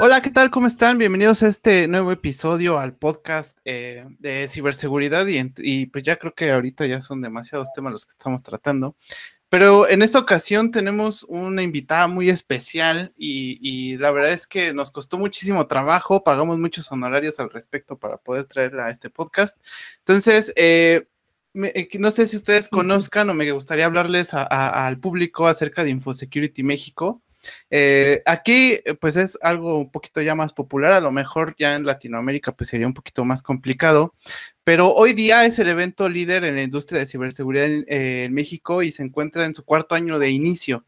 Hola, ¿qué tal? ¿Cómo están? Bienvenidos a este nuevo episodio al podcast eh, de ciberseguridad y, pues ya creo que ahorita ya son demasiados temas los que estamos tratando. Pero en esta ocasión tenemos una invitada muy especial y, la verdad es que nos costó muchísimo trabajo, pagamos muchos honorarios al respecto para poder traerla a este podcast. Entonces, eh, eh, no sé si ustedes conozcan o me gustaría hablarles al público acerca de InfoSecurity México. Eh, aquí, eh, pues es algo un poquito ya más popular, a lo mejor ya en Latinoamérica, pues sería un poquito más complicado, pero hoy día es el evento líder en la industria de ciberseguridad en, eh, México y se encuentra en su cuarto año de inicio.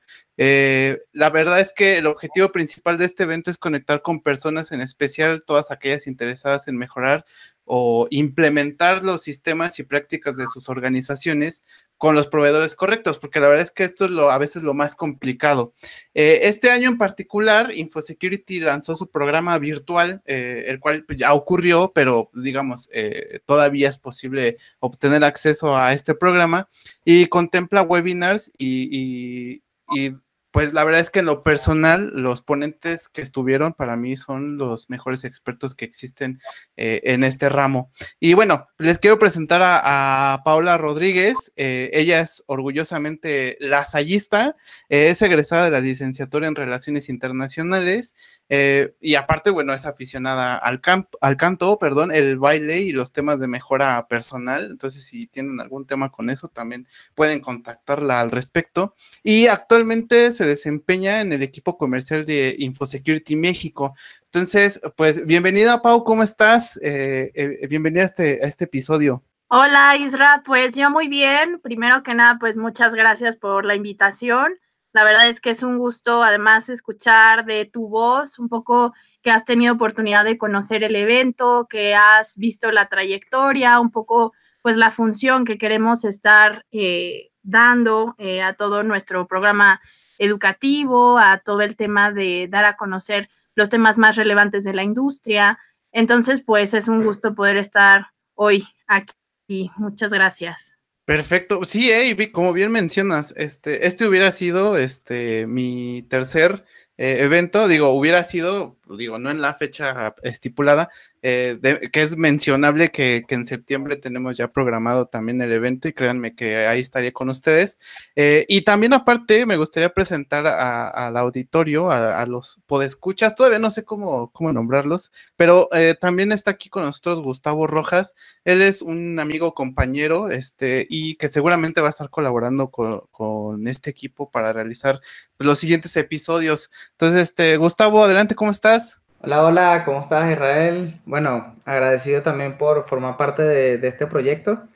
la verdad es que el objetivo principal de este evento es conectar con personas, en especial todas aquellas interesadas en mejorar o implementar los sistemas y prácticas de sus organizaciones con los proveedores correctos, porque la verdad es que esto es lo, a veces lo más complicado. Eh, este año en particular, InfoSecurity lanzó su programa virtual, eh, el cual pues, ya ocurrió, pero digamos, eh, todavía es posible obtener acceso a este programa y contempla webinars y, y pues la verdad es que en lo personal, los ponentes que estuvieron para mí son los mejores expertos que existen eh, en este ramo. Y bueno, les quiero presentar a, Paula Rodríguez. Eh, ella es orgullosamente lasallista, eh, es egresada de la licenciatura en Relaciones Internacionales eh, y aparte, bueno, es aficionada al, al canto, perdón, el baile y los temas de mejora personal. Entonces, si tienen algún tema con eso, también pueden contactarla al respecto. Y actualmente se desempeña en el equipo comercial de InfoSecurity México. Entonces, pues bienvenida, Pau, ¿cómo estás? Eh, eh, bienvenida a este, a este episodio. Hola, Isra, pues yo muy bien. Primero que nada, pues muchas gracias por la invitación. La verdad es que es un gusto además escuchar de tu voz un poco que has tenido oportunidad de conocer el evento, que has visto la trayectoria, un poco pues la función que queremos estar eh, dando eh, a todo nuestro programa educativo, a todo el tema de dar a conocer los temas más relevantes de la industria. Entonces, pues es un gusto poder estar hoy aquí. Muchas gracias. Perfecto. Sí, como bien mencionas, este, este hubiera sido este, mi tercer eh, evento, digo, hubiera sido, digo, no en la fecha estipulada, eh, que es mencionable que, en septiembre tenemos ya programado también el evento y créanme que ahí estaría con ustedes. Eh, y también aparte me gustaría presentar al auditorio, a, los podescuchas, todavía no sé cómo, cómo nombrarlos, pero también está aquí con nosotros Gustavo Rojas, él es un amigo compañero este, y que seguramente va a estar colaborando con, con este equipo para realizar los siguientes episodios. Entonces, este, Gustavo, adelante, ¿cómo estás? Hola, hola, ¿cómo estás, Israel? Bueno, agradecido también por formar parte de, este proyecto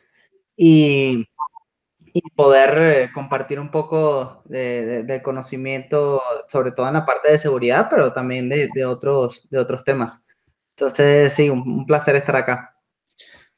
y, poder eh, compartir un poco de, conocimiento, sobre todo en la parte de seguridad, pero también de, otros, de otros temas. Entonces, sí, un placer estar acá.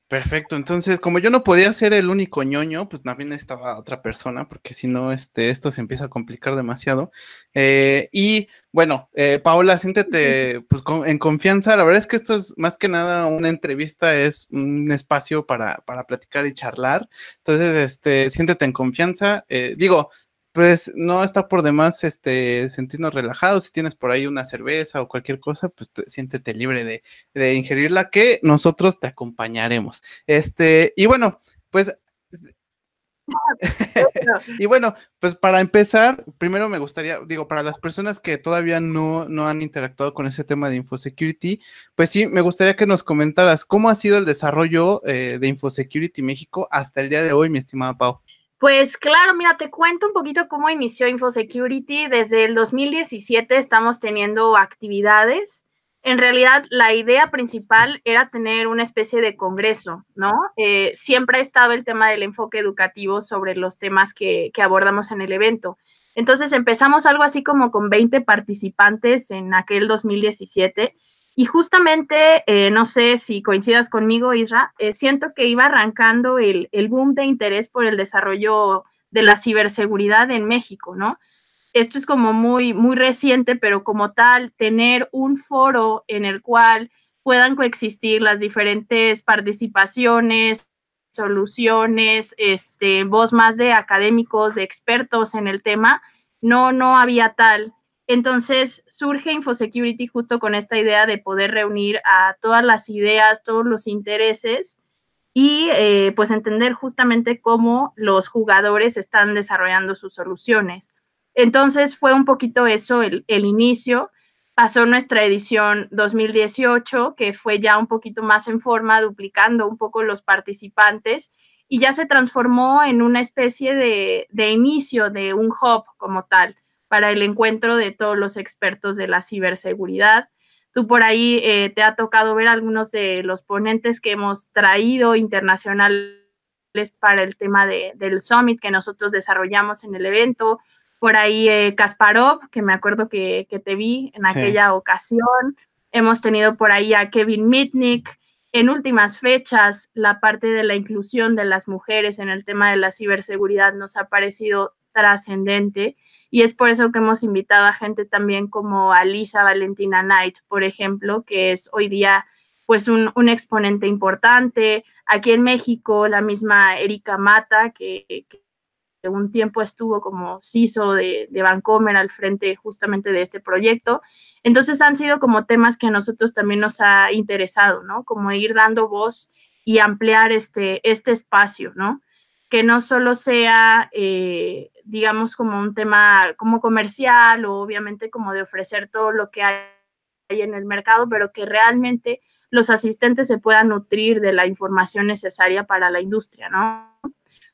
Perfecto, entonces como yo no podía ser el único ñoño, pues también estaba otra persona, porque si no, este, esto se empieza a complicar demasiado. Eh, y bueno, eh, Paola, siéntete pues, en confianza. La verdad es que esto es más que nada una entrevista, es un espacio para, para platicar y charlar. Entonces, este, siéntete en confianza. Eh, digo, pues no está por demás este, sentirnos relajados. Si tienes por ahí una cerveza o cualquier cosa, pues siéntete libre de, ingerirla, que nosotros te acompañaremos. Este, y bueno, pues. y bueno, pues para empezar, primero me gustaría, digo, para las personas que todavía no, no han interactuado con ese tema de InfoSecurity, pues sí, me gustaría que nos comentaras cómo ha sido el desarrollo eh, de InfoSecurity México hasta el día de hoy, mi estimada Pau. Pues claro, mira, te cuento un poquito cómo inició InfoSecurity. Desde el 2017 estamos teniendo actividades. En realidad, la idea principal era tener una especie de congreso, ¿no? Eh, siempre ha estado el tema del enfoque educativo sobre los temas que, abordamos en el evento. Entonces empezamos algo así como con 20 participantes en aquel 2017 y justamente, eh, no sé si coincidas conmigo, Isra, eh, siento que iba arrancando el, el, boom de interés por el desarrollo de la ciberseguridad en México, ¿no? Esto es como muy, muy reciente, pero como tal, tener un foro en el cual puedan coexistir las diferentes participaciones, soluciones, este, voz más de académicos, de expertos en el tema, no, no había tal. Entonces surge InfoSecurity justo con esta idea de poder reunir a todas las ideas, todos los intereses y eh, pues entender justamente cómo los jugadores están desarrollando sus soluciones. Entonces fue un poquito eso el, el inicio. Pasó nuestra edición 2018, que fue ya un poquito más en forma, duplicando un poco los participantes y ya se transformó en una especie de, de inicio de un hub como tal para el encuentro de todos los expertos de la ciberseguridad. Tú por ahí eh, te ha tocado ver algunos de los ponentes que hemos traído internacionales para el tema de, del summit que nosotros desarrollamos en el evento. Por ahí eh, Kasparov, que me acuerdo que, que te vi en aquella ocasión. Hemos tenido por ahí a Kevin Mitnick. En últimas fechas, la parte de la inclusión de las mujeres en el tema de la ciberseguridad nos ha parecido trascendente y es por eso que hemos invitado a gente también como Alisa Valentina Knight, por ejemplo, que es hoy día pues un, un exponente importante. Aquí en México, la misma Erika Mata, que, que un tiempo estuvo como CISO de, de Vancomer al frente justamente de este proyecto. Entonces han sido como temas que a nosotros también nos ha interesado, ¿no? Como ir dando voz y ampliar este, este espacio, ¿no? Que no solo sea, eh, digamos, como un tema como comercial o obviamente como de ofrecer todo lo que hay en el mercado, pero que realmente los asistentes se puedan nutrir de la información necesaria para la industria, ¿no?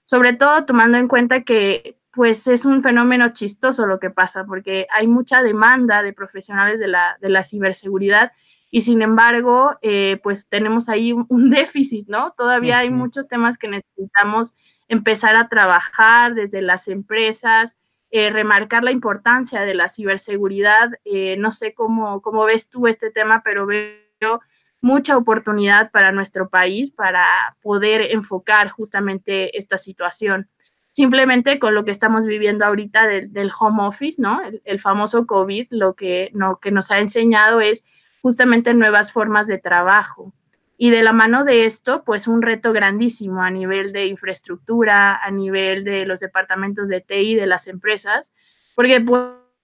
sobre todo tomando en cuenta que pues es un fenómeno chistoso lo que pasa, porque hay mucha demanda de profesionales de la, de la ciberseguridad y sin embargo, eh, pues tenemos ahí un, déficit, ¿no? Todavía hay muchos temas que necesitamos empezar a trabajar desde las empresas, eh, remarcar la importancia de la ciberseguridad. Eh, no sé cómo, cómo ves tú este tema, pero veo mucha oportunidad para nuestro país para poder enfocar justamente esta situación. Simplemente con lo que estamos viviendo ahorita del home office, ¿no? El, famoso COVID, lo que, no, que nos ha enseñado es justamente nuevas formas de trabajo. Y de la mano de esto, pues un reto grandísimo a nivel de infraestructura, a nivel de los departamentos de TI de las empresas, porque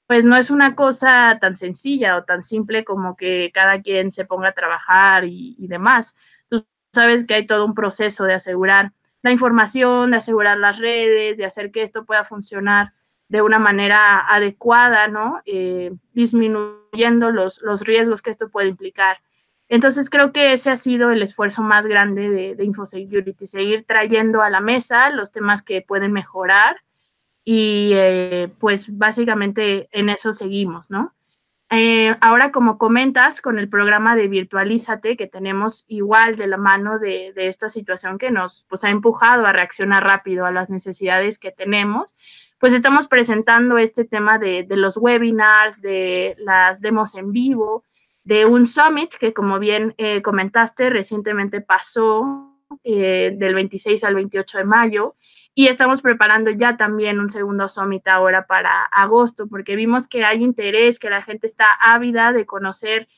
pues, no es una cosa tan sencilla o tan simple como que cada quien se ponga a trabajar y, demás. Tú sabes que hay todo un proceso de asegurar la información, de asegurar las redes, de hacer que esto pueda funcionar de una manera adecuada, ¿no? Eh, disminuyendo los, los riesgos que esto puede implicar. Entonces creo que ese ha sido el esfuerzo más grande de, de InfoSecurity, seguir trayendo a la mesa los temas que pueden mejorar y eh, pues básicamente en eso seguimos, ¿no? Eh, ahora, como comentas, con el programa de Virtualízate, que tenemos igual de la mano de, esta situación que nos pues, ha empujado a reaccionar rápido a las necesidades que tenemos, pues estamos presentando este tema de los webinars, de las demos en vivo, de un summit que, como bien eh, comentaste, recientemente pasó eh, del 26 al 28 de mayo y estamos preparando ya también un segundo summit ahora para agosto, porque vimos que hay interés, que la gente está ávida de conocer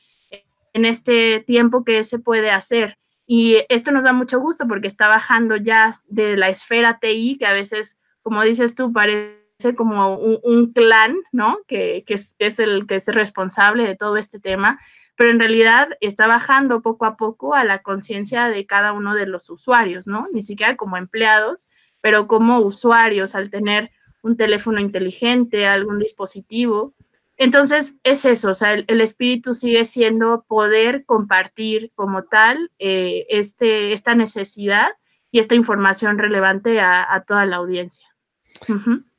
en este tiempo que se puede hacer. Y esto nos da mucho gusto porque está bajando ya de la esfera TI, que a veces, como dices tú, parece como un, un clan, ¿no? Que, que, es, que, es, el que es responsable de todo este tema, pero en realidad está bajando poco a poco a la conciencia de cada uno de los usuarios, ¿no? Ni siquiera como empleados, pero como usuarios al tener un teléfono inteligente, algún dispositivo. Entonces, es eso, o sea, el, espíritu sigue siendo poder compartir como tal eh, este, esta necesidad y esta información relevante a, toda la audiencia.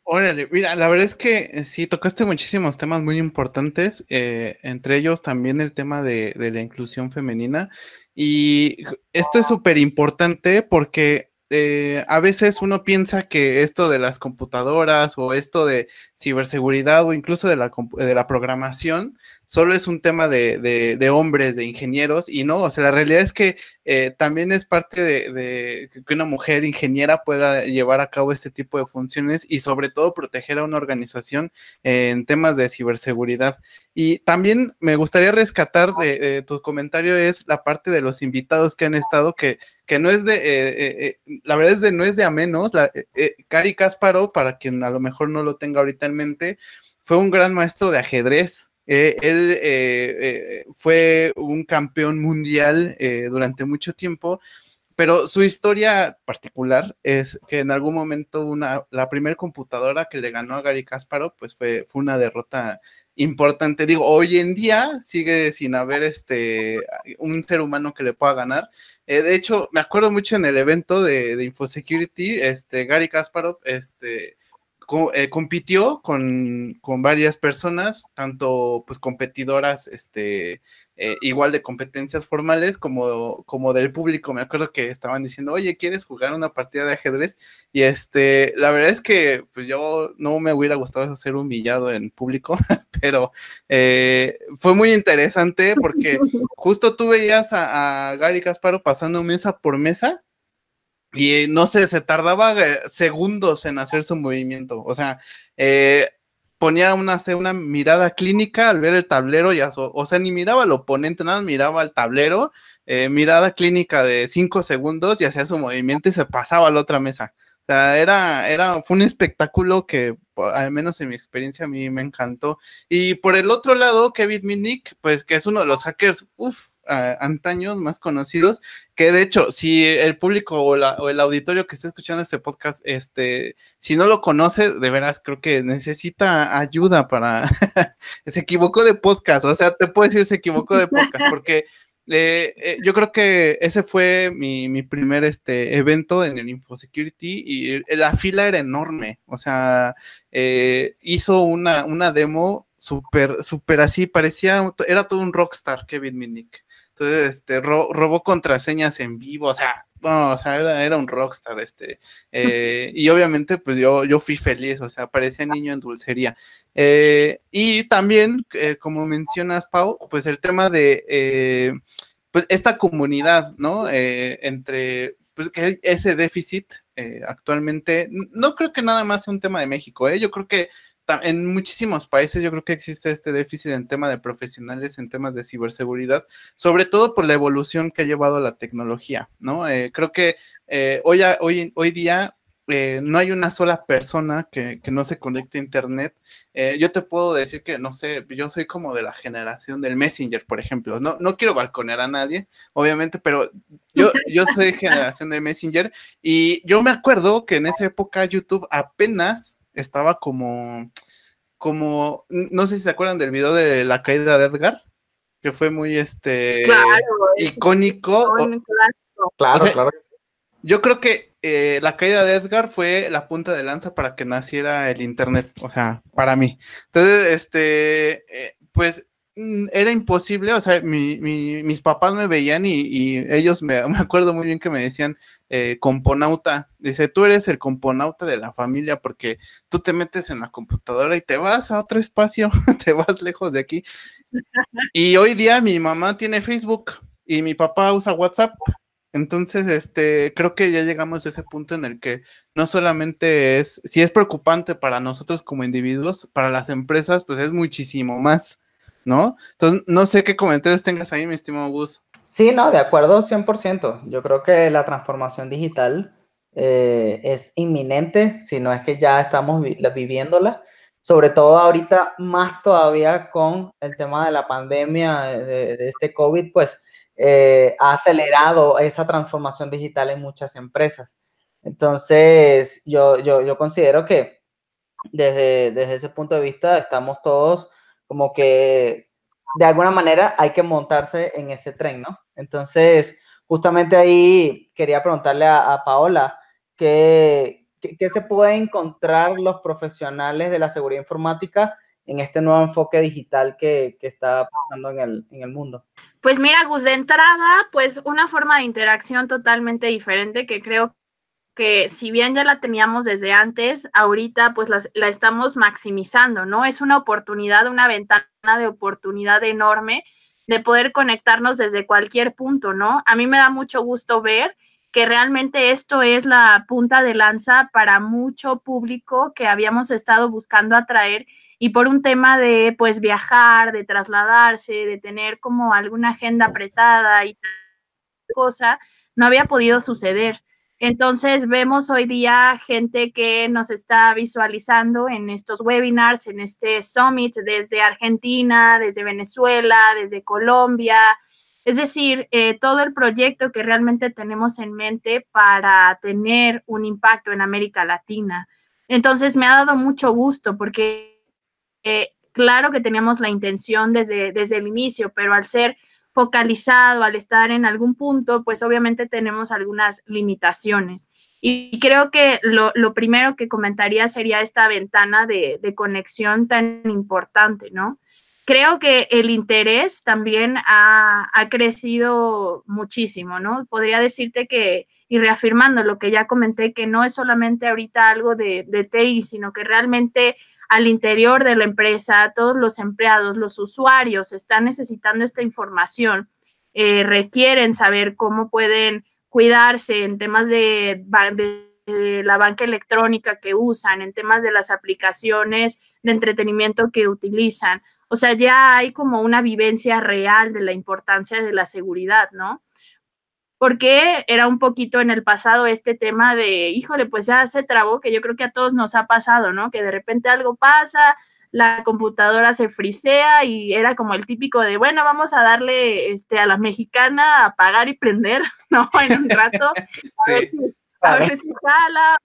Órale, mira, la verdad es que eh, sí, tocaste muchísimos temas muy importantes, eh, entre ellos también el tema de, de la inclusión femenina. Y esto es súper importante porque eh, a veces uno piensa que esto de las computadoras o esto de ciberseguridad o incluso de la, de la programación solo es un tema de, de, hombres, de ingenieros, y no, o sea, la realidad es que eh, también es parte de, que una mujer ingeniera pueda llevar a cabo este tipo de funciones y sobre todo proteger a una organización eh, en temas de ciberseguridad. Y también me gustaría rescatar de, tu comentario es la parte de los invitados que han estado, que, que no es de, eh, eh, la verdad es de, no es de a menos, la, eh, Cari Cásparo, para quien a lo mejor no lo tenga ahorita en mente, fue un gran maestro de ajedrez. Eh, él eh, fue un campeón mundial durante mucho tiempo, pero su historia particular es que en algún momento una, la primera computadora que le ganó a Gary Kasparov, pues fue, fue una derrota importante. Digo, hoy en día sigue sin haber este un ser humano que le pueda ganar. Eh, de hecho, me acuerdo mucho en el evento de, de Infosecurity, este Gary Kasparov, este eh, compitió con, con, varias personas, tanto pues competidoras, este, eh, igual de competencias formales como, como del público. Me acuerdo que estaban diciendo, oye, ¿quieres jugar una partida de ajedrez? Y este, la verdad es que pues yo no me hubiera gustado ser humillado en público, pero eh, fue muy interesante porque justo tú veías a, a Gary Casparo pasando mesa por mesa y no sé, se tardaba eh, segundos en hacer su movimiento. O sea, eh, ponía una, una mirada clínica al ver el tablero, ya, o, sea, ni miraba al oponente, nada, miraba al tablero, eh, mirada clínica de cinco segundos y hacía su movimiento y se pasaba a la otra mesa. O sea, era, era, fue un espectáculo que, al menos en mi experiencia, a mí me encantó. Y por el otro lado, Kevin Mitnick, pues que es uno de los hackers, uff, antaños más conocidos, que de hecho, si el público o, el auditorio que está escuchando este podcast, este, si no lo conoce, de veras creo que necesita ayuda para, se equivocó de podcast, o sea, te puedo decir se equivocó de podcast, porque eh, eh, yo creo que ese fue mi, primer este, evento en el InfoSecurity y la fila era enorme, o sea, eh, hizo una, una demo súper, súper así, parecía, era todo un rockstar Kevin Minnick. Entonces, este, robó contraseñas en vivo, o sea, no, o sea, era, un rockstar, este, eh, y obviamente, pues yo, yo fui feliz, o sea, parecía niño en dulcería. Eh, y también, eh, como mencionas, Pau, pues el tema de, pues esta comunidad, ¿no? entre, pues que ese déficit actualmente, no creo que nada más sea un tema de México, ¿eh? Yo creo que en muchísimos países yo creo que existe este déficit en tema de profesionales, en temas de ciberseguridad, sobre todo por la evolución que ha llevado la tecnología, ¿no? Eh, creo que eh, hoy, hoy, hoy día eh, no hay una sola persona que, no se conecte a Internet. yo te puedo decir que, no sé, yo soy como de la generación del Messenger, por ejemplo. No, no quiero balconear a nadie, obviamente, pero yo, yo soy generación de Messenger y yo me acuerdo que en esa época YouTube apenas estaba como, como, no sé si se acuerdan del video de la caída de Edgar, que fue muy, este, icónico. Claro, claro. Yo creo que eh, la caída de Edgar fue la punta de lanza para que naciera el Internet, o sea, para mí. Entonces, este, eh, pues mm, era imposible, o sea, mis papás me veían y, ellos me, me, acuerdo muy bien que me decían, eh, componauta. Dice, tú eres el componauta de la familia porque tú te metes en la computadora y te vas a otro espacio, te vas lejos de aquí. Y hoy día mi mamá tiene Facebook y mi papá usa WhatsApp. Entonces, este, creo que ya llegamos a ese punto en el que no solamente es, si es preocupante para nosotros como individuos, para las empresas, pues es muchísimo más, ¿no? Entonces, no sé qué comentarios tengas ahí, mi estimado Gus. Sí, no, de acuerdo 100%. Yo creo que la transformación digital eh, es inminente, si no es que ya estamos viviéndola, sobre todo ahorita más todavía con el tema de la pandemia, de, este COVID, pues eh, ha acelerado esa transformación digital en muchas empresas. Entonces, yo, yo, yo considero que desde, desde ese punto de vista estamos todos como que de alguna manera hay que montarse en ese tren, ¿no? Entonces, justamente ahí quería preguntarle a, Paola, ¿qué, ¿qué, se puede encontrar los profesionales de la seguridad informática en este nuevo enfoque digital que, que está pasando en el, en el mundo? Pues mira, Gus, de entrada, pues una forma de interacción totalmente diferente que creo que si bien ya la teníamos desde antes, ahorita pues la, estamos maximizando, ¿no? Es una oportunidad, una ventana de oportunidad enorme de poder conectarnos desde cualquier punto, ¿no? A mí me da mucho gusto ver que realmente esto es la punta de lanza para mucho público que habíamos estado buscando atraer y por un tema de pues viajar, de trasladarse, de tener como alguna agenda apretada y cosa, no había podido suceder. Entonces vemos hoy día gente que nos está visualizando en estos webinars, en este summit desde Argentina, desde Venezuela, desde Colombia. Es decir, eh, todo el proyecto que realmente tenemos en mente para tener un impacto en América Latina. Entonces me ha dado mucho gusto porque eh, claro que teníamos la intención desde, desde el inicio, pero al ser focalizado, al estar en algún punto, pues obviamente tenemos algunas limitaciones. Y creo que lo, primero que comentaría sería esta ventana de, conexión tan importante, ¿no? Creo que el interés también ha, crecido muchísimo, ¿no? Podría decirte que, y reafirmando lo que ya comenté, que no es solamente ahorita algo de, de TI, sino que realmente al interior de la empresa, todos los empleados, los usuarios están necesitando esta información, eh, requieren saber cómo pueden cuidarse en temas de, la banca electrónica que usan, en temas de las aplicaciones de entretenimiento que utilizan. O sea, ya hay como una vivencia real de la importancia de la seguridad, ¿no? Porque era un poquito en el pasado este tema de, híjole, pues ya se trabó, que yo creo que a todos nos ha pasado, ¿no? Que de repente algo pasa, la computadora se frisea y era como el típico de, bueno, vamos a darle este, a la mexicana a apagar y prender, ¿no? En un rato, a, ver, si, a ver si jala,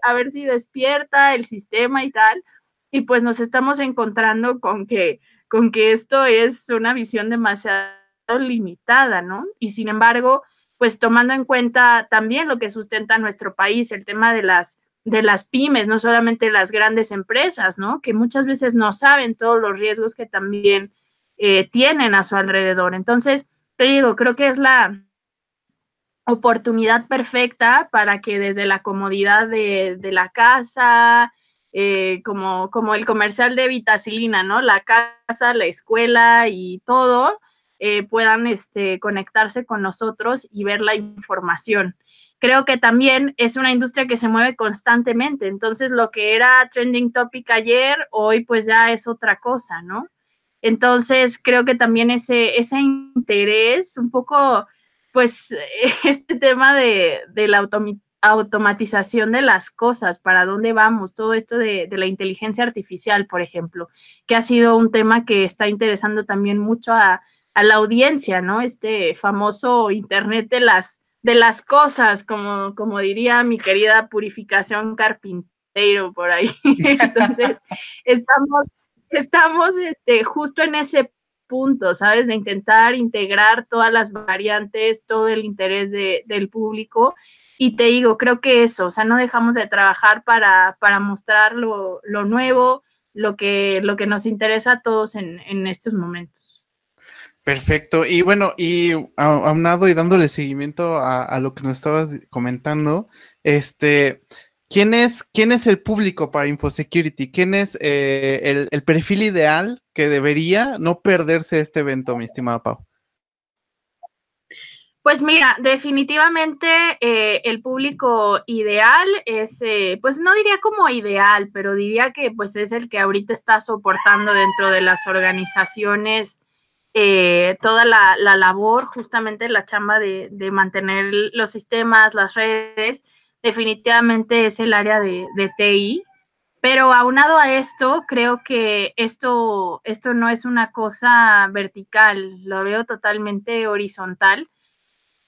a ver si despierta el sistema y tal. Y pues nos estamos encontrando con que, con que esto es una visión demasiado limitada, ¿no? Y sin embargo, pues tomando en cuenta también lo que sustenta nuestro país, el tema de las, de las pymes, no solamente las grandes empresas, ¿no? Que muchas veces no saben todos los riesgos que también eh, tienen a su alrededor. Entonces, te digo, creo que es la oportunidad perfecta para que desde la comodidad de, la casa, eh, como, como el comercial de vitacilina, ¿no? La casa, la escuela y todo, eh, puedan este, conectarse con nosotros y ver la información. Creo que también es una industria que se mueve constantemente, entonces lo que era trending topic ayer, hoy pues ya es otra cosa, ¿no? Entonces creo que también ese, ese interés, un poco, pues este tema de, la automatización de las cosas, para dónde vamos, todo esto de, de, la inteligencia artificial, por ejemplo, que ha sido un tema que está interesando también mucho a, a la audiencia, ¿no? Este famoso Internet de las, de las cosas, como, como diría mi querida Purificación Carpintero por ahí. Entonces, estamos, estamos este, justo en ese punto, ¿sabes? De intentar integrar todas las variantes, todo el interés del público. Y te digo, creo que eso, o sea, no dejamos de trabajar para, para mostrar lo, nuevo, lo que, lo que nos interesa a todos en, en estos momentos. Perfecto. Y bueno, y aunado y dándole seguimiento a, lo que nos estabas comentando, este, ¿quién es, quién es el público para InfoSecurity? ¿Quién es eh, el, perfil ideal que debería no perderse este evento, mi estimada Pau? Pues mira, definitivamente eh, el público ideal es, eh, pues no diría como ideal, pero diría que pues es el que ahorita está soportando dentro de las organizaciones eh, toda la, labor, justamente la chamba de, mantener los sistemas, las redes, definitivamente es el área de, TI. Pero aunado a esto, creo que esto, esto no es una cosa vertical, lo veo totalmente horizontal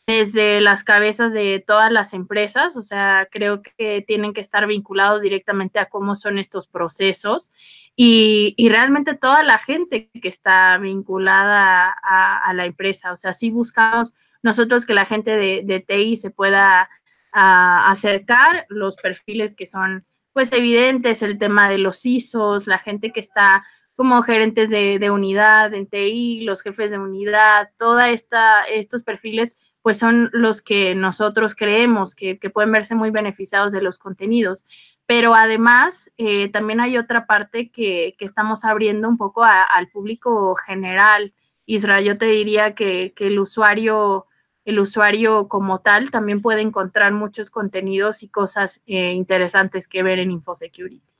desde las cabezas de todas las empresas, o sea, creo que tienen que estar vinculados directamente a cómo son estos procesos y, realmente toda la gente que está vinculada a, la empresa, o sea, sí buscamos nosotros que la gente de, TI se pueda acercar los perfiles que son pues evidentes, el tema de los ISOs, la gente que está como gerentes de, de unidad en TI, los jefes de unidad, toda esta, estos perfiles pues son los que nosotros creemos que, pueden verse muy beneficiados de los contenidos. Pero además, eh, también hay otra parte que, estamos abriendo un poco al público general. Israel, yo te diría que, el usuario el usuario como tal también puede encontrar muchos contenidos y cosas eh, interesantes que ver en InfoSecurity.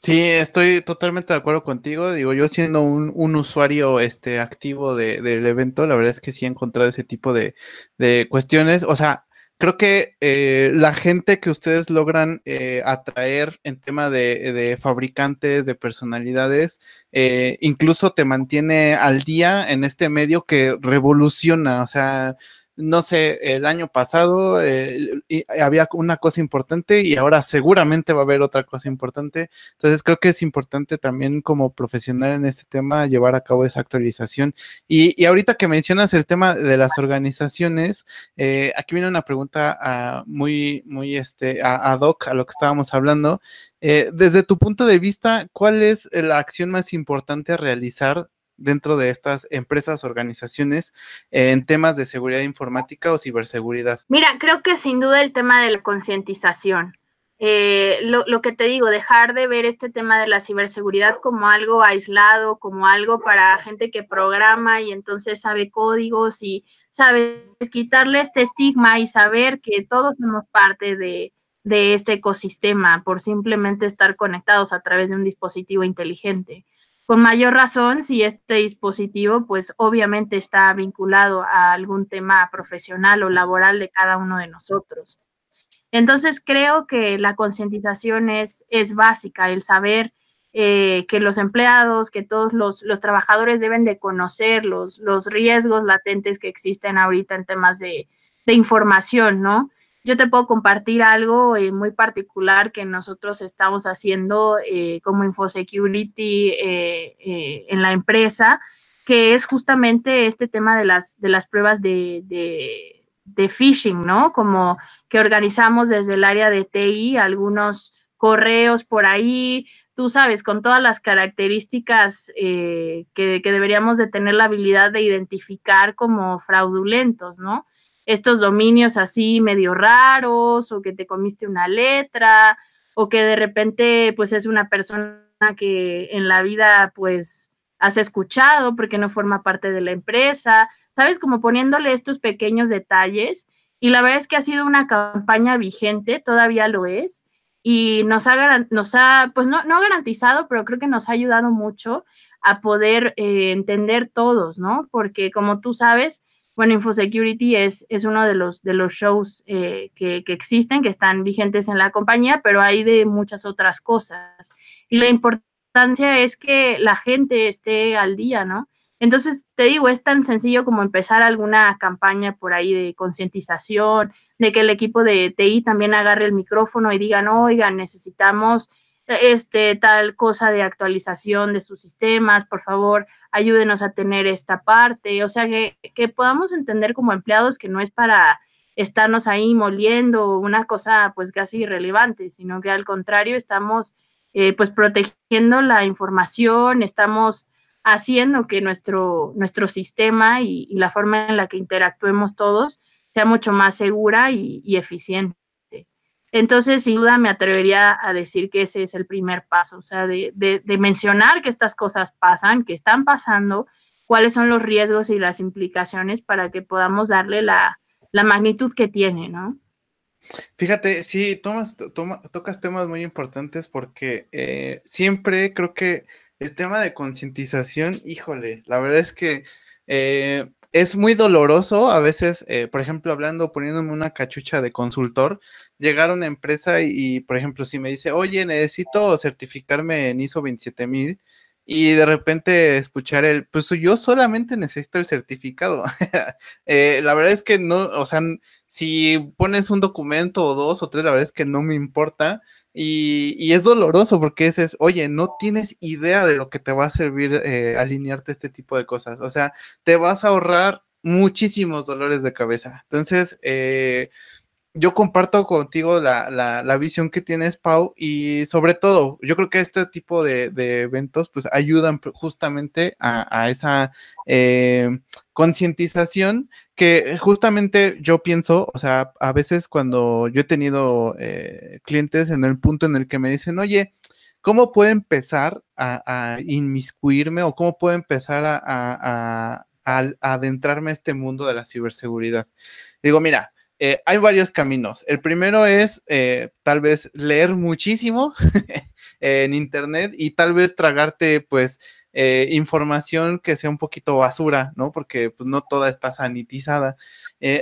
Sí, estoy totalmente de acuerdo contigo. Digo, yo siendo un, usuario este, activo del evento, la verdad es que sí he encontrado ese tipo de, cuestiones. O sea, creo que eh, la gente que ustedes logran eh, atraer en tema de, fabricantes, de personalidades, eh, incluso te mantiene al día en este medio que revoluciona, o sea, no sé, el año pasado eh, había una cosa importante y ahora seguramente va a haber otra cosa importante. Entonces creo que es importante también como profesional en este tema llevar a cabo esa actualización. Y, ahorita que mencionas el tema de las organizaciones, eh, aquí viene una pregunta ah, muy, muy este, ad hoc a lo que estábamos hablando. Eh, desde tu punto de vista, ¿cuál es la acción más importante a realizar dentro de estas empresas, organizaciones en temas de seguridad informática o ciberseguridad? Mira, creo que sin duda el tema de la concientización. Eh, lo, que te digo, dejar de ver este tema de la ciberseguridad como algo aislado, como algo para gente que programa y entonces sabe códigos y sabes quitarle este estigma y saber que todos somos parte de, de este ecosistema por simplemente estar conectados a través de un dispositivo inteligente con mayor razón si este dispositivo pues obviamente está vinculado a algún tema profesional o laboral de cada uno de nosotros. Entonces creo que la concientización es, es básica, el saber eh, que los empleados, que todos los, trabajadores deben de conocer los, los, riesgos latentes que existen ahorita en temas de, de información, ¿no? Yo te puedo compartir algo eh, muy particular que nosotros estamos haciendo eh, como InfoSecurity eh, en la empresa, que es justamente este tema de las, de las pruebas de, de, phishing, ¿no? Como que organizamos desde el área de TI algunos correos por ahí, tú sabes, con todas las características que, que, deberíamos de tener la habilidad de identificar como fraudulentos, ¿no? Estos dominios así medio raros o que te comiste una letra o que de repente pues es una persona que en la vida pues has escuchado porque no forma parte de la empresa, sabes, como poniéndole estos pequeños detalles y la verdad es que ha sido una campaña vigente, todavía lo es y nos ha, nos ha pues no, no garantizado, pero creo que nos ha ayudado mucho a poder eh, entender todos, ¿no? Porque como tú sabes, bueno, InfoSecurity es, es uno de los, de los shows eh, que, existen, que están vigentes en la compañía, pero hay de muchas otras cosas. Y la importancia es que la gente esté al día, ¿no? Entonces, te digo, es tan sencillo como empezar alguna campaña por ahí de concientización, de que el equipo de TI también agarre el micrófono y digan, oigan, necesitamos este, tal cosa de actualización de sus sistemas, por favor, ayúdenos a tener esta parte, o sea, que, que podamos entender como empleados que no es para estarnos ahí moliendo una cosa pues casi irrelevante, sino que al contrario estamos eh, pues protegiendo la información, estamos haciendo que nuestro, nuestro sistema y, la forma en la que interactuemos todos sea mucho más segura y eficiente. Entonces, sin duda me atrevería a decir que ese es el primer paso, o sea, de, mencionar que estas cosas pasan, que están pasando, cuáles son los riesgos y las implicaciones para que podamos darle la, magnitud que tiene, ¿no? Fíjate, sí, tomas, tocas temas muy importantes porque eh, siempre creo que el tema de concientización, híjole, la verdad es que eh, es muy doloroso a veces, eh, por ejemplo, hablando, poniéndome una cachucha de consultor, llegar a una empresa y, por ejemplo, si me dice, oye, necesito certificarme en ISO 27000 y de repente escuchar el, pues yo solamente necesito el certificado. Eh, la verdad es que no, o sea, si pones un documento o dos o tres, la verdad es que no me importa. Y, es doloroso porque es, oye, no tienes idea de lo que te va a servir eh, alinearte este tipo de cosas. O sea, te vas a ahorrar muchísimos dolores de cabeza. Entonces, eh, yo comparto contigo la, visión que tienes, Pau, y sobre todo, yo creo que este tipo de, eventos pues ayudan justamente a, esa eh, concientización que justamente yo pienso, o sea, a veces cuando yo he tenido eh, clientes en el punto en el que me dicen, oye, ¿cómo puedo empezar a, inmiscuirme o cómo puedo empezar a, a adentrarme a este mundo de la ciberseguridad? Digo, mira, eh, hay varios caminos. El primero es eh, tal vez leer muchísimo en internet y tal vez tragarte pues eh, información que sea un poquito basura, ¿no? Porque pues, no toda está sanitizada.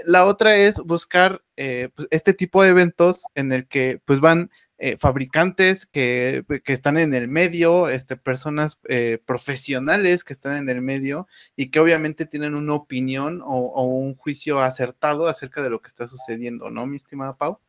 La otra es buscar pues, este tipo de eventos en el que pues van fabricantes que, están en el medio, este, personas profesionales que están en el medio y que obviamente tienen una opinión o, un juicio acertado acerca de lo que está sucediendo, ¿no, mi estimada Pau?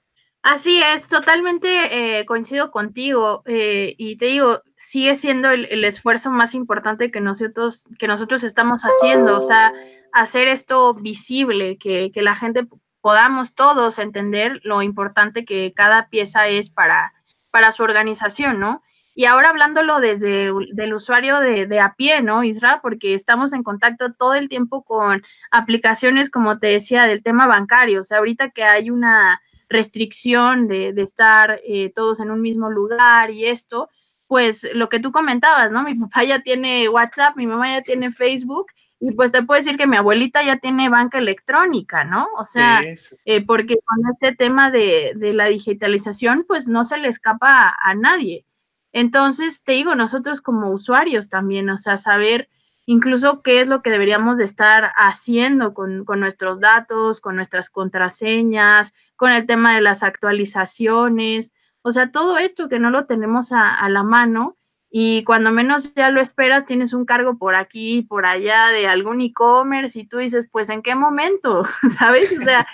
Así es, totalmente eh, coincido contigo eh, y te digo, sigue siendo el, esfuerzo más importante que nosotros, que nosotros estamos haciendo, o sea, hacer esto visible, que, la gente podamos todos entender lo importante que cada pieza es para, para su organización, ¿no? Y ahora hablándolo desde el del usuario de, de, a pie, ¿no, Isra? Porque estamos en contacto todo el tiempo con aplicaciones, como te decía, del tema bancario. O sea, ahorita que hay una restricción de, estar eh, todos en un mismo lugar y esto, pues lo que tú comentabas, ¿no? Mi papá ya tiene WhatsApp, mi mamá ya tiene Facebook y pues te puedo decir que mi abuelita ya tiene banca electrónica, ¿no? O sea, eh, porque con este tema de, de, la digitalización, pues no se le escapa a nadie. Entonces, te digo, nosotros como usuarios también, o sea, saber incluso qué es lo que deberíamos de estar haciendo con, nuestros datos, con nuestras contraseñas, con el tema de las actualizaciones, o sea, todo esto que no lo tenemos a, la mano y cuando menos ya lo esperas tienes un cargo por aquí, por allá de algún e-commerce y tú dices, pues en qué momento, ¿sabes? O sea,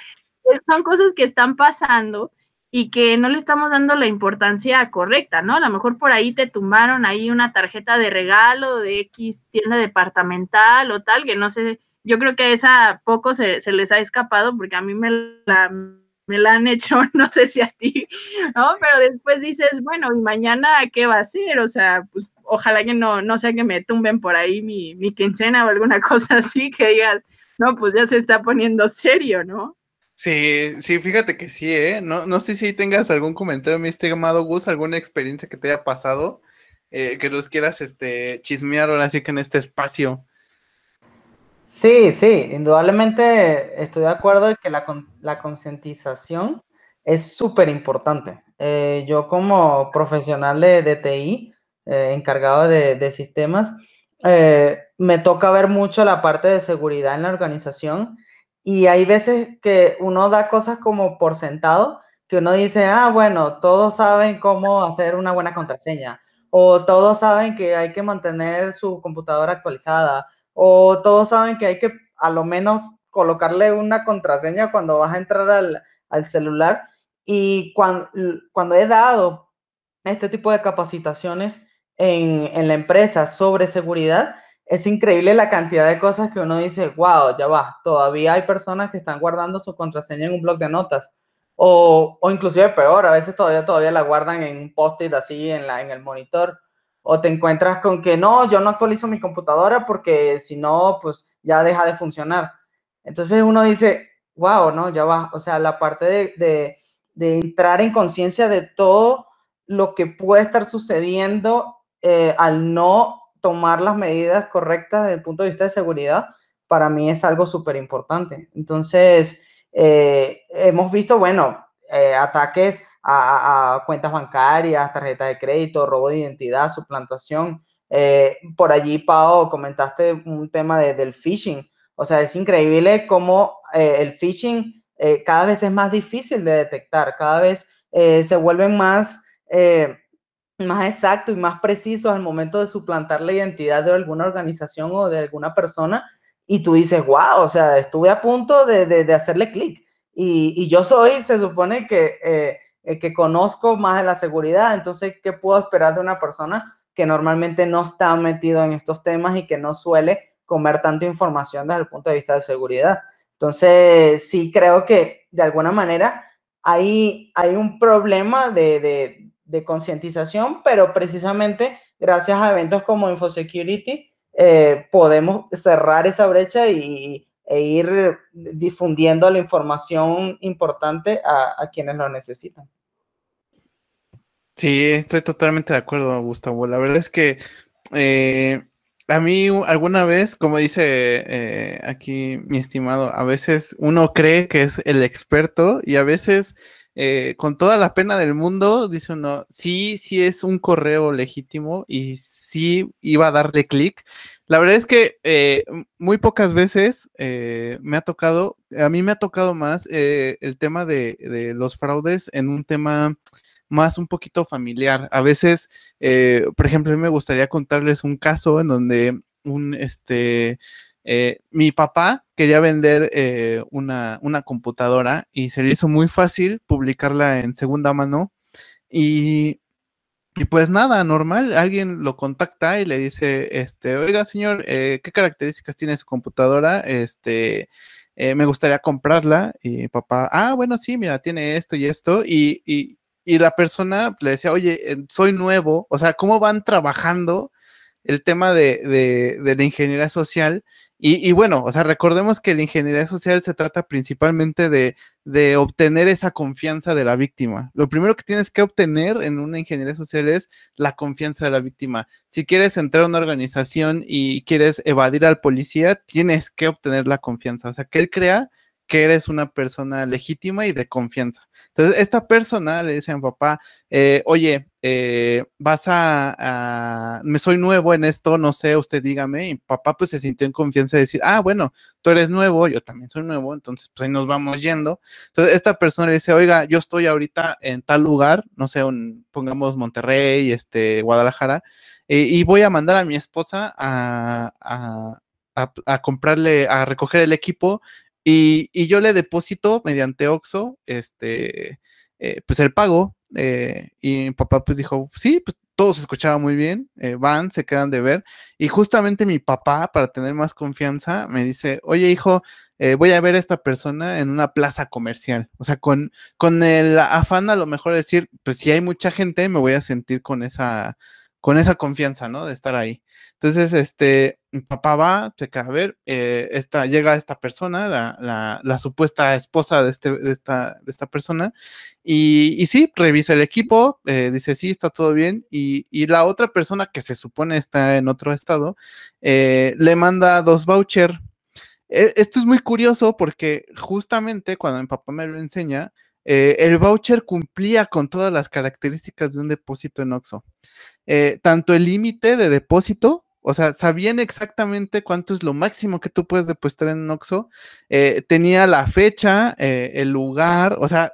son cosas que están pasando y que no le estamos dando la importancia correcta, ¿no? A lo mejor por ahí te tumbaron ahí una tarjeta de regalo de X tienda departamental o tal, que no sé, yo creo que a esa poco se, les ha escapado porque a mí me la, me la han hecho, no sé si a ti, ¿no? Pero después dices, bueno, ¿y mañana qué va a ser? O sea, pues ojalá que no, no sea que me tumben por ahí mi, mi quincena o alguna cosa así, que digas, no, pues ya se está poniendo serio, ¿no? Sí, sí, fíjate que sí, ¿eh? No, no sé si tengas algún comentario, mi estimado Gus, alguna experiencia que te haya pasado, eh, que los quieras este, chismear ahora sí que en este espacio. Sí, sí, indudablemente estoy de acuerdo en que la, la concientización es súper importante. Eh, yo como profesional de, de eh, encargado de, de sistemas, me toca ver mucho la parte de seguridad en la organización y hay veces que uno da cosas como por sentado, que uno dice, ah, bueno, todos saben cómo hacer una buena contraseña, o todos saben que hay que mantener su computadora actualizada, o todos saben que hay que a lo menos colocarle una contraseña cuando vas a entrar al, al celular. Y cuando, cuando he dado este tipo de capacitaciones en, en la empresa sobre seguridad, es increíble la cantidad de cosas que uno dice, wow, ya va, todavía hay personas que están guardando su contraseña en un blog de notas. O, o inclusive peor, a veces todavía, todavía la guardan en un post-it así en, la, en el monitor. O te encuentras con que no, yo no actualizo mi computadora porque si no, pues ya deja de funcionar. Entonces uno dice, wow, no, ya va. O sea, la parte de, de, entrar en conciencia de todo lo que puede estar sucediendo eh, al no tomar las medidas correctas desde el punto de vista de seguridad, para mí es algo súper importante. Entonces, eh, hemos visto, bueno, eh, ataques a, cuentas bancarias, tarjetas de crédito, robo de identidad, suplantación. Eh, por allí, Pau, comentaste un tema del phishing. O sea, es increíble cómo el phishing cada vez es más difícil de detectar, cada vez se vuelven más más exacto y más preciso al momento de suplantar la identidad de alguna organización o de alguna persona y tú dices, wow, o sea, estuve a punto de, de, hacerle clic. Y, y, yo soy, se supone que, eh, eh, que conozco más de la seguridad, entonces, ¿qué puedo esperar de una persona que normalmente no está metido en estos temas y que no suele comer tanta información desde el punto de vista de seguridad? Entonces, sí creo que de alguna manera hay, hay un problema de, de de concientización, pero precisamente gracias a eventos como InfoSecurity eh, podemos cerrar esa brecha y, e ir difundiendo la información importante a, quienes lo necesitan. Sí, estoy totalmente de acuerdo, Gustavo. La verdad es que eh, a mí alguna vez, como dice eh, aquí mi estimado, a veces uno cree que es el experto y a veces eh, con toda la pena del mundo, dice uno, sí, sí es un correo legítimo y sí iba a darle clic. La verdad es que eh, muy pocas veces eh, me ha tocado, a mí me ha tocado más el tema de, de, los fraudes en un tema más un poquito familiar. A veces, por ejemplo, a mí me gustaría contarles un caso en donde un, este, eh, mi papá quería vender eh, una, computadora y se le hizo muy fácil publicarla en segunda mano y, pues nada, normal, alguien lo contacta y le dice, este, oiga señor, eh, ¿qué características tiene su computadora? Este, me gustaría comprarla y papá, ah, bueno, sí, mira, tiene esto y esto y, y, la persona le decía, oye, soy nuevo, o sea, ¿cómo van trabajando? el tema de, de la ingeniería social y, bueno, o sea, recordemos que la ingeniería social se trata principalmente de, de, obtener esa confianza de la víctima. Lo primero que tienes que obtener en una ingeniería social es la confianza de la víctima. Si quieres entrar a una organización y quieres evadir al policía, tienes que obtener la confianza. O sea, que él crea que eres una persona legítima y de confianza. Entonces, esta persona le dice a mi papá, eh, oye, eh, vas a, me soy nuevo en esto, no sé, usted dígame. Y papá pues se sintió en confianza de decir, ah, bueno, tú eres nuevo, yo también soy nuevo, entonces pues ahí nos vamos yendo. Entonces, esta persona le dice, oiga, yo estoy ahorita en tal lugar, no sé, pongamos Monterrey, este, Guadalajara, eh, y voy a mandar a mi esposa a, a comprarle, a recoger el equipo y, yo le deposito mediante Oxo, este, eh, pues el pago. Eh, y mi papá pues dijo, sí, pues todo se escuchaba muy bien, eh, van, se quedan de ver. Y justamente mi papá, para tener más confianza, me dice, oye hijo, voy a ver a esta persona en una plaza comercial. O sea, con, con el afán a lo mejor de decir, pues si hay mucha gente, me voy a sentir con esa, con esa confianza, ¿no? De estar ahí. Entonces, este, papá va, se a ver, eh, esta, llega esta persona, la, supuesta esposa de, este, de, esta, de esta persona, y, y, sí, revisa el equipo, eh, dice, sí, está todo bien, y, y, la otra persona que se supone está en otro estado, eh, le manda dos vouchers. E, esto es muy curioso porque justamente cuando mi papá me lo enseña, el voucher cumplía con todas las características de un depósito en Oxxo. Eh, tanto el límite de depósito, o sea, sabían exactamente cuánto es lo máximo que tú puedes depositar en Oxxo, eh, tenía la fecha, eh, el lugar, o sea,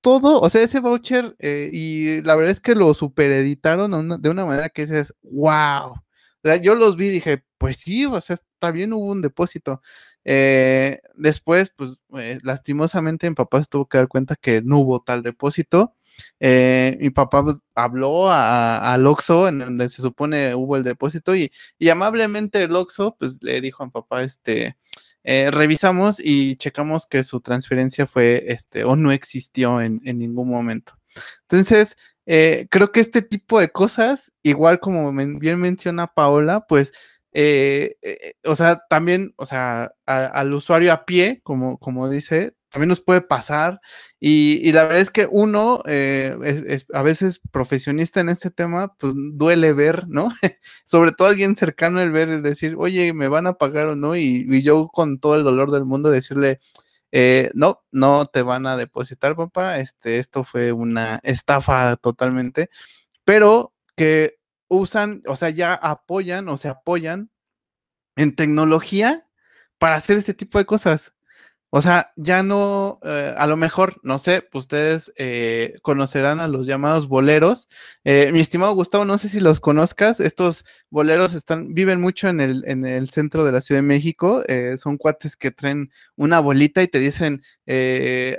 todo, o sea, ese voucher, y la verdad es que lo supereditaron de una manera que dices, wow. O sea, yo los vi y dije, pues sí, o sea, está bien, hubo un depósito. después, pues, lastimosamente, mi papá se tuvo que dar cuenta que no hubo tal depósito. Eh, mi papá pues, habló al Oxxo, en donde se supone hubo el depósito, y, amablemente el Oxxo, pues le dijo a mi papá, este, eh, revisamos y checamos que su transferencia fue, este, o no existió en, ningún momento. Entonces, eh, creo que este tipo de cosas, igual como bien menciona Paola, pues, o sea, también, o sea, al usuario a pie, como, como dice, también nos puede pasar. Y, la verdad es que uno, eh, a veces profesionista en este tema, pues duele ver, ¿no? Sobre todo alguien cercano el ver, el decir, oye, ¿me van a pagar o no? Y, yo con todo el dolor del mundo decirle, eh, no, no te van a depositar, papá. Este, esto fue una estafa totalmente. Pero que usan, o sea, ya apoyan o se apoyan en tecnología para hacer este tipo de cosas. O sea, ya no, eh, a lo mejor, no sé, ustedes eh, conocerán a los llamados boleros. Eh, mi estimado Gustavo, no sé si los conozcas, estos boleros están, viven mucho en el, en el centro de la Ciudad de México, son cuates que traen una bolita y te dicen,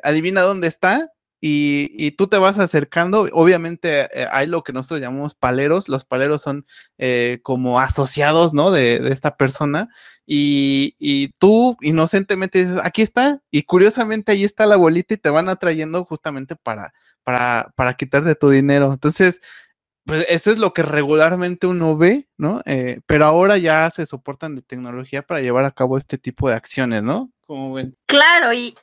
adivina dónde está, y, tú te vas acercando, obviamente eh, hay lo que nosotros llamamos paleros, los paleros son eh, como asociados, ¿no? De, esta persona, y, tú inocentemente dices, aquí está, y curiosamente ahí está la bolita y te van atrayendo justamente para, para, para quitarte tu dinero. Entonces, pues eso es lo que regularmente uno ve, ¿no? Eh, pero ahora ya se soportan de tecnología para llevar a cabo este tipo de acciones, ¿no? Como ven. Claro, y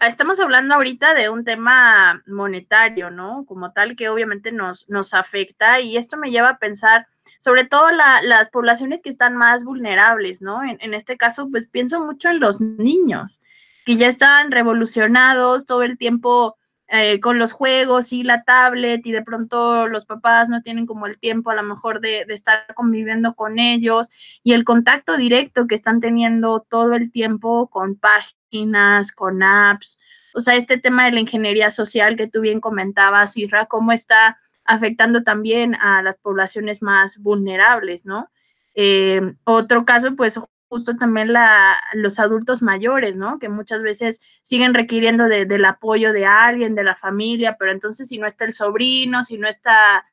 estamos hablando ahorita de un tema monetario, ¿no? Como tal que obviamente nos, nos afecta y esto me lleva a pensar sobre todo las poblaciones que están más vulnerables, ¿no? En, en, este caso, pues pienso mucho en los niños, que ya están revolucionados todo el tiempo, eh, con los juegos y la tablet y de pronto los papás no tienen como el tiempo a lo mejor de, de, estar conviviendo con ellos y el contacto directo que están teniendo todo el tiempo con páginas, con apps, o sea, este tema de la ingeniería social que tú bien comentabas, Isra, cómo está afectando también a las poblaciones más vulnerables, ¿no? Eh, otro caso, pues justo también la, los adultos mayores, ¿no? Que muchas veces siguen requiriendo de, del apoyo de alguien, de la familia, pero entonces si no está el sobrino, si no está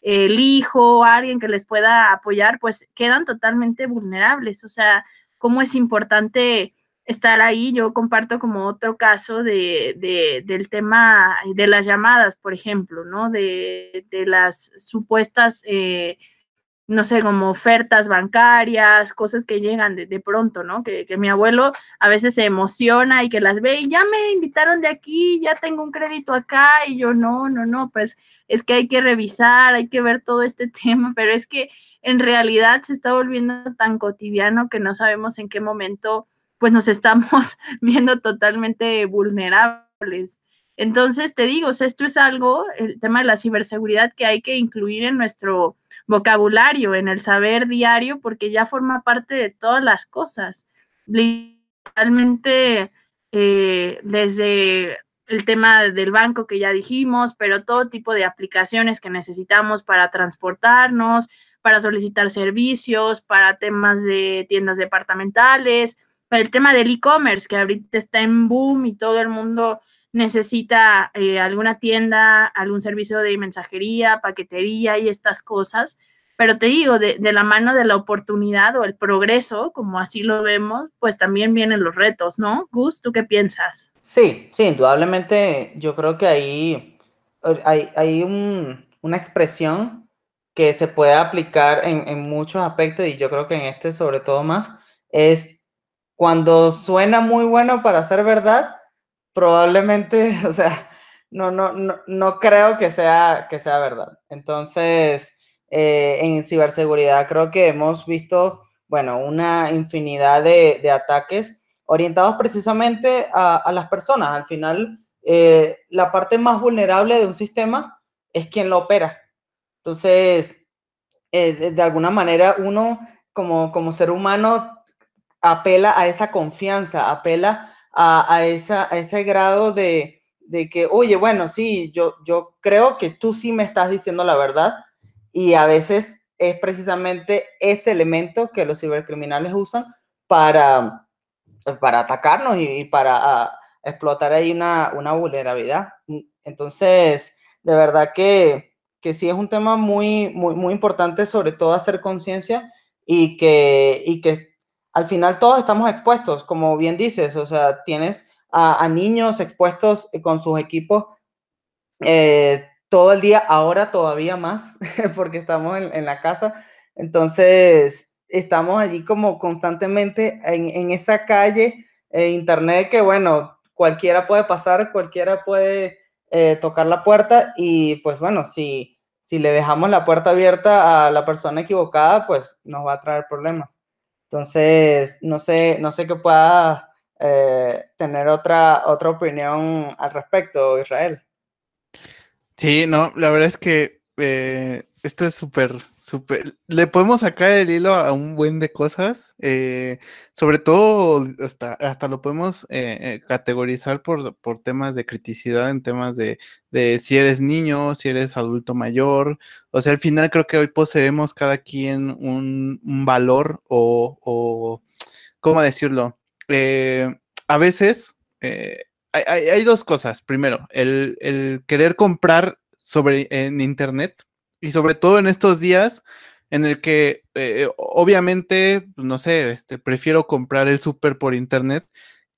el hijo, alguien que les pueda apoyar, pues quedan totalmente vulnerables. O sea, cómo es importante estar ahí. Yo comparto como otro caso de, de, del tema de las llamadas, por ejemplo, ¿no? De, de las supuestas... Eh, no sé, como ofertas bancarias, cosas que llegan de, de pronto, ¿no? Que, que, mi abuelo a veces se emociona y que las ve y ya me invitaron de aquí, ya tengo un crédito acá y yo no, no, no, pues es que hay que revisar, hay que ver todo este tema, pero es que en realidad se está volviendo tan cotidiano que no sabemos en qué momento pues nos estamos viendo totalmente vulnerables. Entonces, te digo, o sea, esto es algo, el tema de la ciberseguridad que hay que incluir en nuestro vocabulario, en el saber diario, porque ya forma parte de todas las cosas. Literalmente, eh, desde el tema del banco que ya dijimos, pero todo tipo de aplicaciones que necesitamos para transportarnos, para solicitar servicios, para temas de tiendas departamentales, el tema del e-commerce, que ahorita está en boom y todo el mundo necesita eh, alguna tienda, algún servicio de mensajería, paquetería y estas cosas. Pero te digo, de, de, la mano de la oportunidad o el progreso, como así lo vemos, pues también vienen los retos, ¿no? Gus, ¿tú qué piensas? Sí, sí, indudablemente yo creo que ahí hay, hay un, una expresión que se puede aplicar en, en muchos aspectos y yo creo que en este sobre todo más, es cuando suena muy bueno para ser verdad, probablemente, o sea, no, no, no, no creo que sea, que sea verdad. Entonces, eh, en ciberseguridad creo que hemos visto, bueno, una infinidad de, ataques orientados precisamente a, a, las personas. Al final, eh, la parte más vulnerable de un sistema es quien lo opera. Entonces, eh, de, de, alguna manera, uno como, como ser humano apela a esa confianza, apela a, ese grado de, que, oye, bueno, sí, yo, creo que tú sí me estás diciendo la verdad y a veces es precisamente ese elemento que los cibercriminales usan para, para atacarnos y, para uh, explotar ahí una, vulnerabilidad. Entonces, de verdad que, que sí es un tema muy, muy, muy importante, sobre todo hacer conciencia y que al final todos estamos expuestos, como bien dices, o sea, tienes a, niños expuestos con sus equipos eh, todo el día, ahora todavía más, porque estamos en, la casa. Entonces, estamos allí como constantemente en, esa calle, eh, internet, que bueno, cualquiera puede pasar, cualquiera puede eh, tocar la puerta y pues bueno, si, si le dejamos la puerta abierta a la persona equivocada, pues nos va a traer problemas. Entonces, no sé, no sé qué pueda eh, tener otra, otra opinión al respecto, Israel. Sí, no, la verdad es que eh, esto es súper, súper. Le podemos sacar el hilo a un buen de cosas. Eh, sobre todo, hasta, hasta lo podemos eh, eh, categorizar por, por, temas de criticidad, en temas de, de, si eres niño, si eres adulto mayor. O sea, al final creo que hoy poseemos cada quien un, un valor o, o, ¿cómo decirlo? Eh, a veces. Hay, hay, hay, dos cosas. Primero, el, el querer comprar sobre en internet y sobre todo en estos días en el que eh, obviamente, no sé, este, prefiero comprar el súper por internet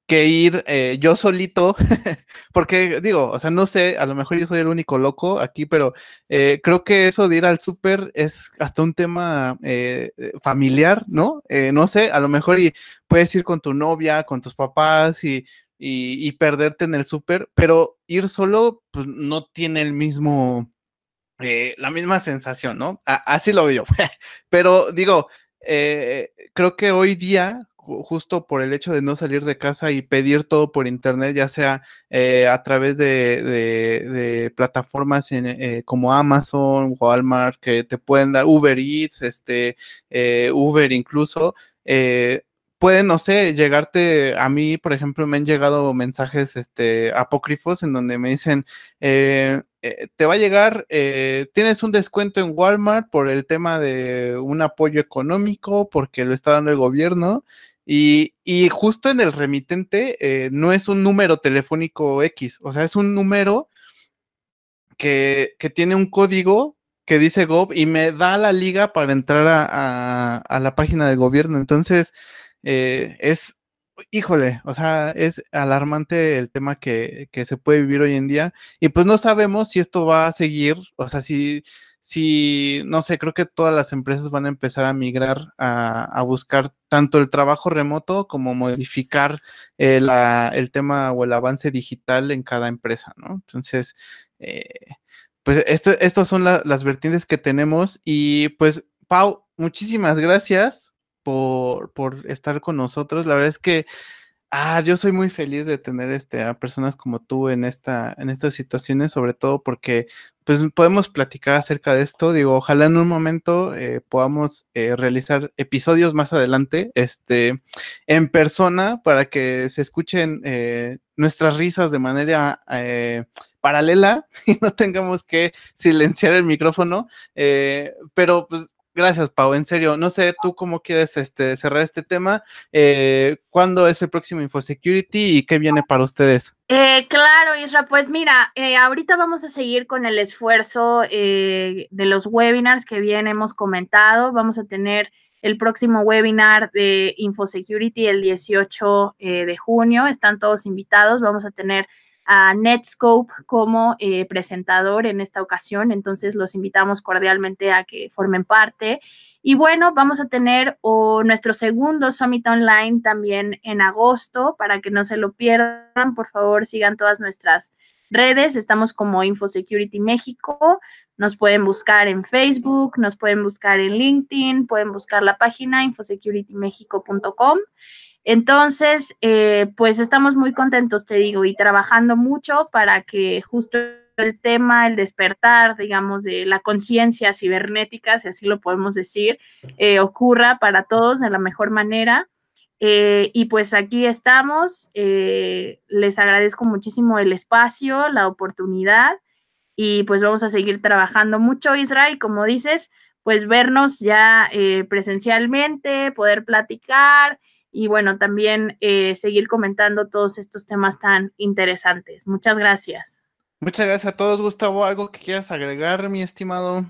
que ir eh, yo solito, porque digo, o sea, no sé, a lo mejor yo soy el único loco aquí, pero eh, creo que eso de ir al súper es hasta un tema eh, familiar, ¿no? no sé, a lo mejor y puedes ir con tu novia, con tus papás y, y, y perderte en el súper, pero ir solo, pues no tiene el mismo eh, la misma sensación, ¿no? Así lo veo. Pero digo, eh, creo que hoy día, justo por el hecho de no salir de casa y pedir todo por internet, ya sea eh, a través de, plataformas como Amazon, Walmart, que te pueden dar Uber Eats, este, Uber incluso, pueden, no sé, llegarte, a mí, por ejemplo, me han llegado mensajes este, apócrifos en donde me dicen, eh, eh, te va a llegar, eh, tienes un descuento en Walmart por el tema de un apoyo económico, porque lo está dando el gobierno, y, justo en el remitente no es un número telefónico X, o sea, es un número que, tiene un código que dice Gov y me da la liga para entrar a, a la página del gobierno. Entonces, eh, es, híjole, o sea, es alarmante el tema que, se puede vivir hoy en día y pues no sabemos si esto va a seguir, o sea, si, si no sé, creo que todas las empresas van a empezar a migrar a, buscar tanto el trabajo remoto como modificar el, el, tema o el avance digital en cada empresa, ¿no? Entonces, eh, pues estas son las vertientes que tenemos y pues, Pau, muchísimas gracias por, por estar con nosotros. La verdad es que ah, yo soy muy feliz de tener este, a personas como tú en, esta, en estas situaciones, sobre todo porque pues podemos platicar acerca de esto. Digo, ojalá en un momento eh, podamos eh, realizar episodios más adelante, este, en persona, para que se escuchen eh, nuestras risas de manera paralela y no tengamos que silenciar el micrófono. pero pues Gracias, Pau. En serio, no sé tú cómo quieres este, cerrar este tema. Eh, ¿Cuándo es el próximo InfoSecurity y qué viene para ustedes? Eh, claro, Isra, pues mira, eh, ahorita vamos a seguir con el esfuerzo de los webinars que bien hemos comentado. Vamos a tener el próximo webinar de InfoSecurity el 18 de junio. Están todos invitados. Vamos a tener a Netscope como eh, presentador en esta ocasión, entonces los invitamos cordialmente a que formen parte. Y bueno, vamos a tener nuestro segundo Summit Online también en agosto, para que no se lo pierdan, por favor sigan todas nuestras redes, estamos como InfoSecurity México, nos pueden buscar en Facebook, nos pueden buscar en LinkedIn, pueden buscar la página infosecuritymexico.com. Entonces, eh, pues estamos muy contentos, te digo, y trabajando mucho para que justo el tema, el despertar, digamos, de la conciencia cibernética, si así lo podemos decir, eh, ocurra para todos de la mejor manera. Eh, y pues aquí estamos. les agradezco muchísimo el espacio, la oportunidad y pues vamos a seguir trabajando mucho, Israel, como dices, pues vernos ya presencialmente, poder platicar y bueno, también eh, seguir comentando todos estos temas tan interesantes. Muchas gracias. Muchas gracias a todos, Gustavo. ¿Algo que quieras agregar, mi estimado?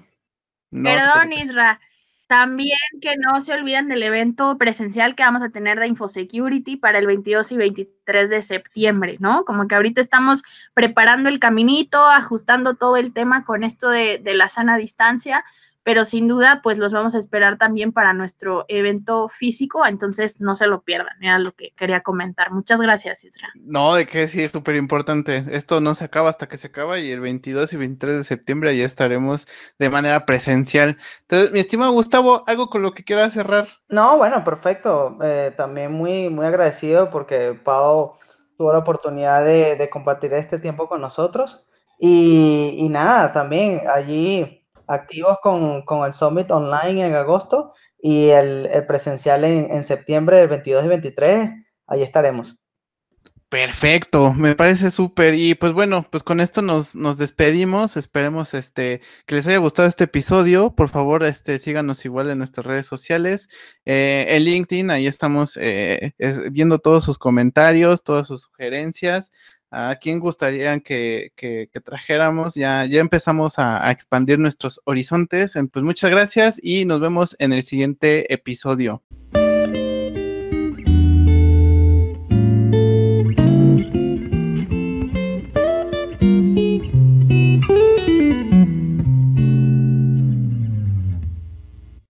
Perdón, Isra. También que no se olviden del evento presencial que vamos a tener de InfoSecurity para el 22 y 23 de septiembre, ¿no? Como que ahorita estamos preparando el caminito, ajustando todo el tema con esto de, de la sana distancia, pero sin duda, pues los vamos a esperar también para nuestro evento físico, entonces no se lo pierdan, era lo que quería comentar. Muchas gracias, Isra. No, de que sí, es súper importante. Esto no se acaba hasta que se acaba y el 22 y 23 de septiembre ya estaremos de manera presencial. Entonces, mi estimado Gustavo, ¿algo con lo que quieras cerrar? No, bueno, perfecto. Eh, también muy, muy agradecido porque Pau tuvo la oportunidad de, compartir este tiempo con nosotros. Y, y nada, también allí activos con, el Summit Online en agosto y el, presencial en, septiembre del 22 y 23. Ahí estaremos. Perfecto, me parece súper. Y pues bueno, pues con esto nos, nos, despedimos. Esperemos este, que les haya gustado este episodio. Por favor, este, síganos igual en nuestras redes sociales. Eh, en LinkedIn, ahí estamos eh, viendo todos sus comentarios, todas sus sugerencias a quién gustaría que, trajéramos. Ya, ya empezamos a, expandir nuestros horizontes. Pues muchas gracias y nos vemos en el siguiente episodio.